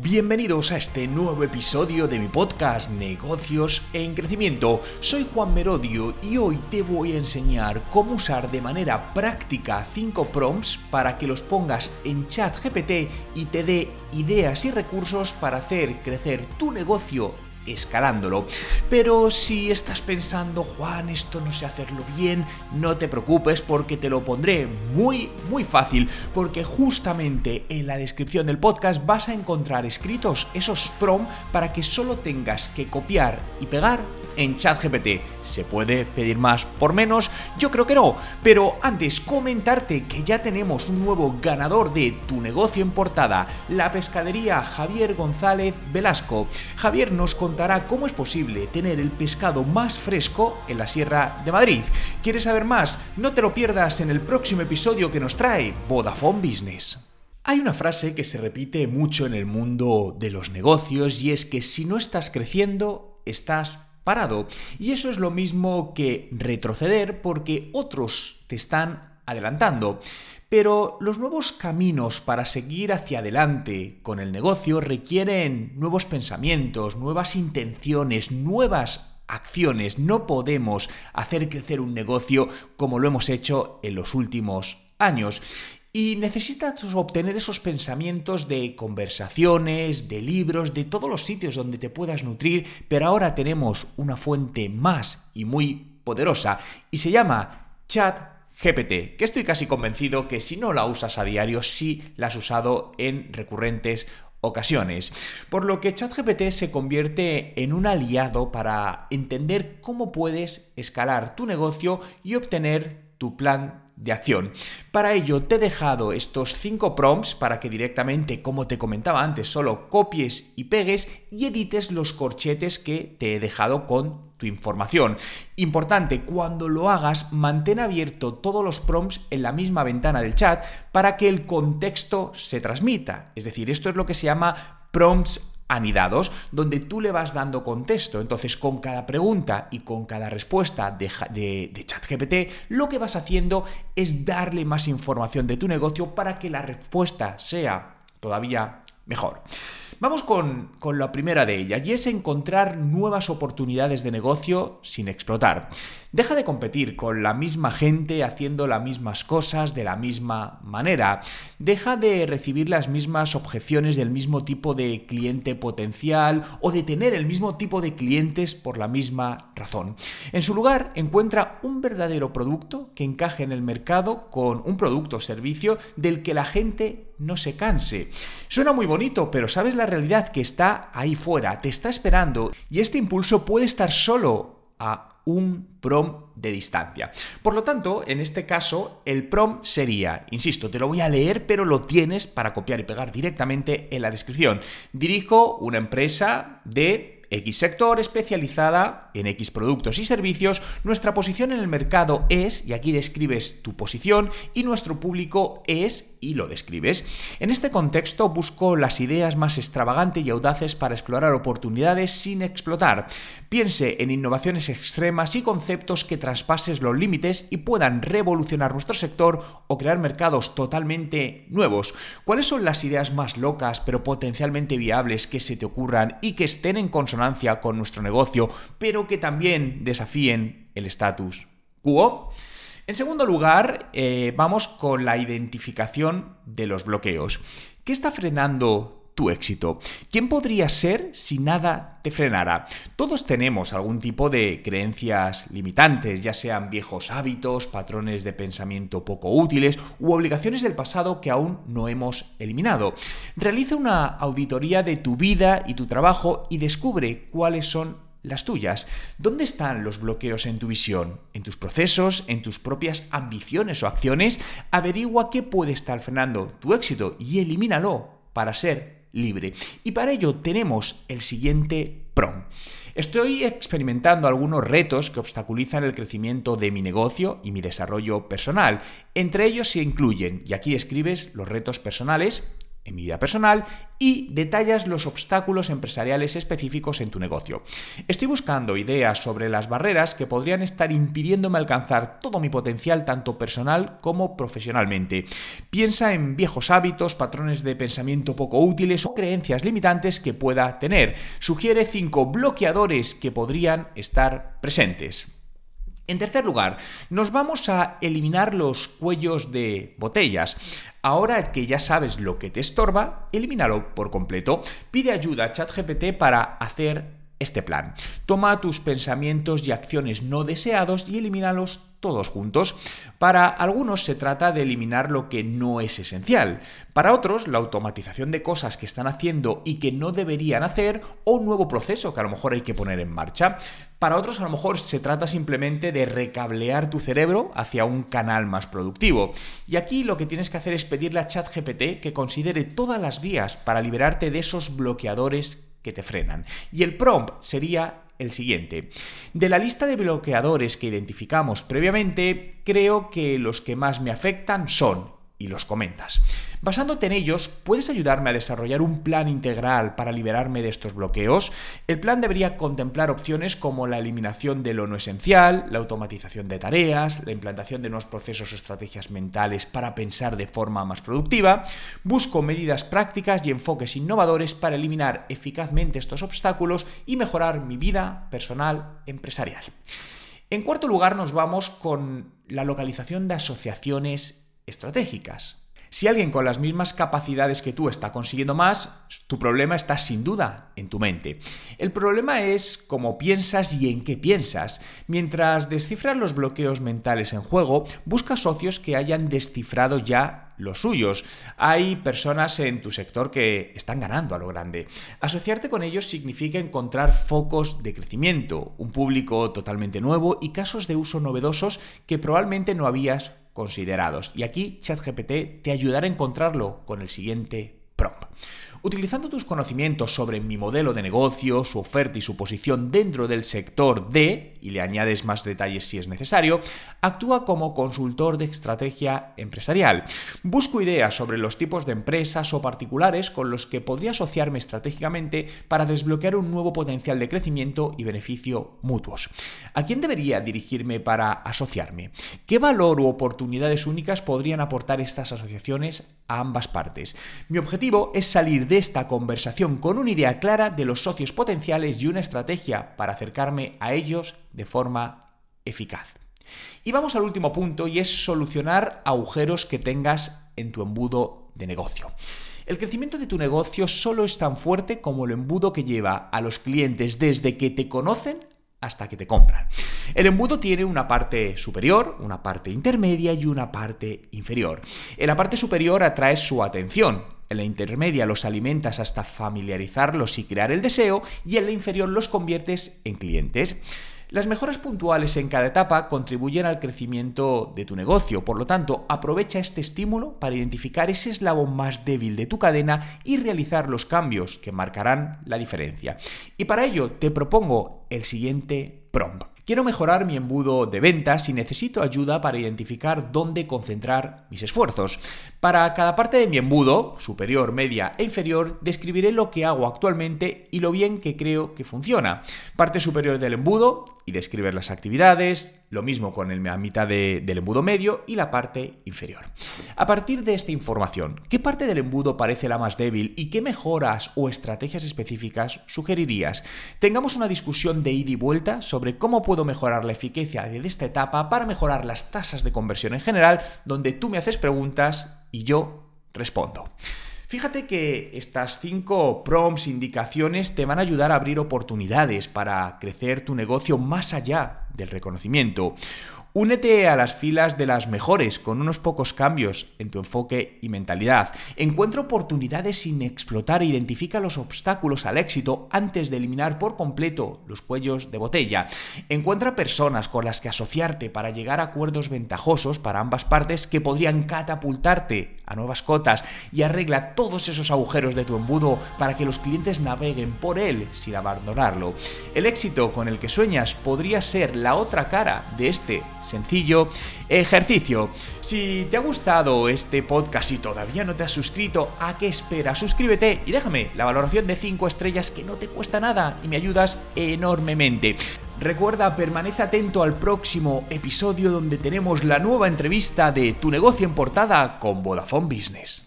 Bienvenidos a este nuevo episodio de mi podcast Negocios en Crecimiento. Soy Juan Merodio y hoy te voy a enseñar cómo usar de manera práctica 5 prompts para que los pongas en chat GPT y te dé ideas y recursos para hacer crecer tu negocio escalándolo. Pero si estás pensando, Juan, esto no sé hacerlo bien, no te preocupes porque te lo pondré muy, muy fácil, porque justamente en la descripción del podcast vas a encontrar escritos esos prom para que solo tengas que copiar y pegar en ChatGPT. ¿Se puede pedir más por menos? Yo creo que no, pero antes comentarte que ya tenemos un nuevo ganador de Tu negocio en portada, la pescadería Javier González Velasco. Javier nos cómo es posible tener el pescado más fresco en la Sierra de Madrid. ¿Quieres saber más? No te lo pierdas en el próximo episodio que nos trae Vodafone Business. Hay una frase que se repite mucho en el mundo de los negocios y es que si no estás creciendo, estás parado. Y eso es lo mismo que retroceder porque otros te están adelantando. Pero los nuevos caminos para seguir hacia adelante con el negocio requieren nuevos pensamientos, nuevas intenciones, nuevas acciones. No podemos hacer crecer un negocio como lo hemos hecho en los últimos años. Y necesitas obtener esos pensamientos de conversaciones, de libros, de todos los sitios donde te puedas nutrir, pero ahora tenemos una fuente más y muy poderosa y se llama Chat GPT, que estoy casi convencido que si no la usas a diario, sí la has usado en recurrentes ocasiones. Por lo que ChatGPT se convierte en un aliado para entender cómo puedes escalar tu negocio y obtener tu plan de acción. Para ello te he dejado estos cinco prompts para que directamente, como te comentaba antes, solo copies y pegues y edites los corchetes que te he dejado con tu información. Importante, cuando lo hagas, mantén abierto todos los prompts en la misma ventana del chat para que el contexto se transmita. Es decir, esto es lo que se llama prompts anidados, donde tú le vas dando contexto. Entonces, con cada pregunta y con cada respuesta de, de, ChatGPT, lo que vas haciendo es darle más información de tu negocio para que la respuesta sea todavía mejor. Vamos con, con, la primera de ellas, y es encontrar nuevas oportunidades de negocio sin explotar. Deja de competir con la misma gente haciendo las mismas cosas de la misma manera. Deja de recibir las mismas objeciones del mismo tipo de cliente potencial o de tener el mismo tipo de clientes por la misma razón. En su lugar, encuentra un verdadero producto que encaje en el mercado con un producto o servicio del que la gente no se canse. Suena muy bonito, pero ¿sabes la realidad que está ahí fuera? Te está esperando y este impulso puede estar solo a un prom de distancia. Por lo tanto, en este caso, el prom sería, insisto, te lo voy a leer, pero lo tienes para copiar y pegar directamente en la descripción. Dirijo una empresa de X sector especializada en X productos y servicios, nuestra posición en el mercado es, y aquí describes tu posición, y nuestro público es, y lo describes. En este contexto busco las ideas más extravagantes y audaces para explorar oportunidades sin explotar. Piense en innovaciones extremas y conceptos que traspases los límites y puedan revolucionar nuestro sector o crear mercados totalmente nuevos. ¿Cuáles son las ideas más locas pero potencialmente viables que se te ocurran y que estén en consonancia con nuestro negocio, pero que también desafíen el status quo. En segundo lugar, eh, vamos con la identificación de los bloqueos. ¿Qué está frenando tu éxito. ¿Quién podría ser si nada te frenara? Todos tenemos algún tipo de creencias limitantes, ya sean viejos hábitos, patrones de pensamiento poco útiles u obligaciones del pasado que aún no hemos eliminado. Realiza una auditoría de tu vida y tu trabajo y descubre cuáles son las tuyas. ¿Dónde están los bloqueos en tu visión? ¿En tus procesos? ¿En tus propias ambiciones o acciones? Averigua qué puede estar frenando tu éxito y elimínalo para ser libre. Y para ello tenemos el siguiente PROM. Estoy experimentando algunos retos que obstaculizan el crecimiento de mi negocio y mi desarrollo personal. Entre ellos se incluyen, y aquí escribes los retos personales, en mi vida personal y detallas los obstáculos empresariales específicos en tu negocio. Estoy buscando ideas sobre las barreras que podrían estar impidiéndome alcanzar todo mi potencial tanto personal como profesionalmente. Piensa en viejos hábitos, patrones de pensamiento poco útiles o creencias limitantes que pueda tener. Sugiere cinco bloqueadores que podrían estar presentes. En tercer lugar, nos vamos a eliminar los cuellos de botellas. Ahora que ya sabes lo que te estorba, elimínalo por completo. Pide ayuda a ChatGPT para hacer este plan. Toma tus pensamientos y acciones no deseados y elimínalos todos juntos. Para algunos se trata de eliminar lo que no es esencial. Para otros, la automatización de cosas que están haciendo y que no deberían hacer o un nuevo proceso que a lo mejor hay que poner en marcha. Para otros, a lo mejor se trata simplemente de recablear tu cerebro hacia un canal más productivo. Y aquí lo que tienes que hacer es pedirle a ChatGPT que considere todas las vías para liberarte de esos bloqueadores te frenan. Y el prompt sería el siguiente. De la lista de bloqueadores que identificamos previamente, creo que los que más me afectan son, y los comentas. Basándote en ellos, puedes ayudarme a desarrollar un plan integral para liberarme de estos bloqueos. El plan debería contemplar opciones como la eliminación de lo no esencial, la automatización de tareas, la implantación de nuevos procesos o estrategias mentales para pensar de forma más productiva. Busco medidas prácticas y enfoques innovadores para eliminar eficazmente estos obstáculos y mejorar mi vida personal empresarial. En cuarto lugar, nos vamos con la localización de asociaciones estratégicas. Si alguien con las mismas capacidades que tú está consiguiendo más, tu problema está sin duda en tu mente. El problema es cómo piensas y en qué piensas. Mientras descifras los bloqueos mentales en juego, busca socios que hayan descifrado ya los suyos. Hay personas en tu sector que están ganando a lo grande. Asociarte con ellos significa encontrar focos de crecimiento, un público totalmente nuevo y casos de uso novedosos que probablemente no habías considerados. Y aquí ChatGPT te ayudará a encontrarlo con el siguiente prompt. Utilizando tus conocimientos sobre mi modelo de negocio, su oferta y su posición dentro del sector de, y le añades más detalles si es necesario, actúa como consultor de estrategia empresarial. Busco ideas sobre los tipos de empresas o particulares con los que podría asociarme estratégicamente para desbloquear un nuevo potencial de crecimiento y beneficio mutuos. ¿A quién debería dirigirme para asociarme? ¿Qué valor u oportunidades únicas podrían aportar estas asociaciones a ambas partes? Mi objetivo es salir de esta conversación con una idea clara de los socios potenciales y una estrategia para acercarme a ellos de forma eficaz. Y vamos al último punto y es solucionar agujeros que tengas en tu embudo de negocio. El crecimiento de tu negocio solo es tan fuerte como el embudo que lleva a los clientes desde que te conocen hasta que te compran. El embudo tiene una parte superior, una parte intermedia y una parte inferior. En la parte superior atrae su atención, en la intermedia los alimentas hasta familiarizarlos y crear el deseo y en la inferior los conviertes en clientes. Las mejoras puntuales en cada etapa contribuyen al crecimiento de tu negocio, por lo tanto, aprovecha este estímulo para identificar ese eslabón más débil de tu cadena y realizar los cambios que marcarán la diferencia. Y para ello te propongo el siguiente prompt. Quiero mejorar mi embudo de ventas y necesito ayuda para identificar dónde concentrar mis esfuerzos. Para cada parte de mi embudo, superior, media e inferior, describiré lo que hago actualmente y lo bien que creo que funciona. Parte superior del embudo y describir las actividades, lo mismo con el, la mitad del embudo medio y la parte inferior. A partir de esta información, ¿qué parte del embudo parece la más débil y qué mejoras o estrategias específicas sugerirías? Tengamos una discusión de ida y vuelta sobre cómo puedo mejorar la eficacia de esta etapa para mejorar las tasas de conversión en general, donde tú me haces preguntas y yo respondo. Fíjate que estas cinco prompts, indicaciones, te van a ayudar a abrir oportunidades para crecer tu negocio más allá del reconocimiento. Únete a las filas de las mejores con unos pocos cambios en tu enfoque y mentalidad. Encuentra oportunidades sin explotar e identifica los obstáculos al éxito antes de eliminar por completo los cuellos de botella. Encuentra personas con las que asociarte para llegar a acuerdos ventajosos para ambas partes que podrían catapultarte a nuevas cotas y arregla todos esos agujeros de tu embudo para que los clientes naveguen por él sin abandonarlo. El éxito con el que sueñas podría ser la otra cara de este sencillo ejercicio. Si te ha gustado este podcast y todavía no te has suscrito, ¿a qué esperas? Suscríbete y déjame la valoración de 5 estrellas que no te cuesta nada y me ayudas enormemente. Recuerda, permanece atento al próximo episodio donde tenemos la nueva entrevista de Tu negocio en portada con Vodafone Business.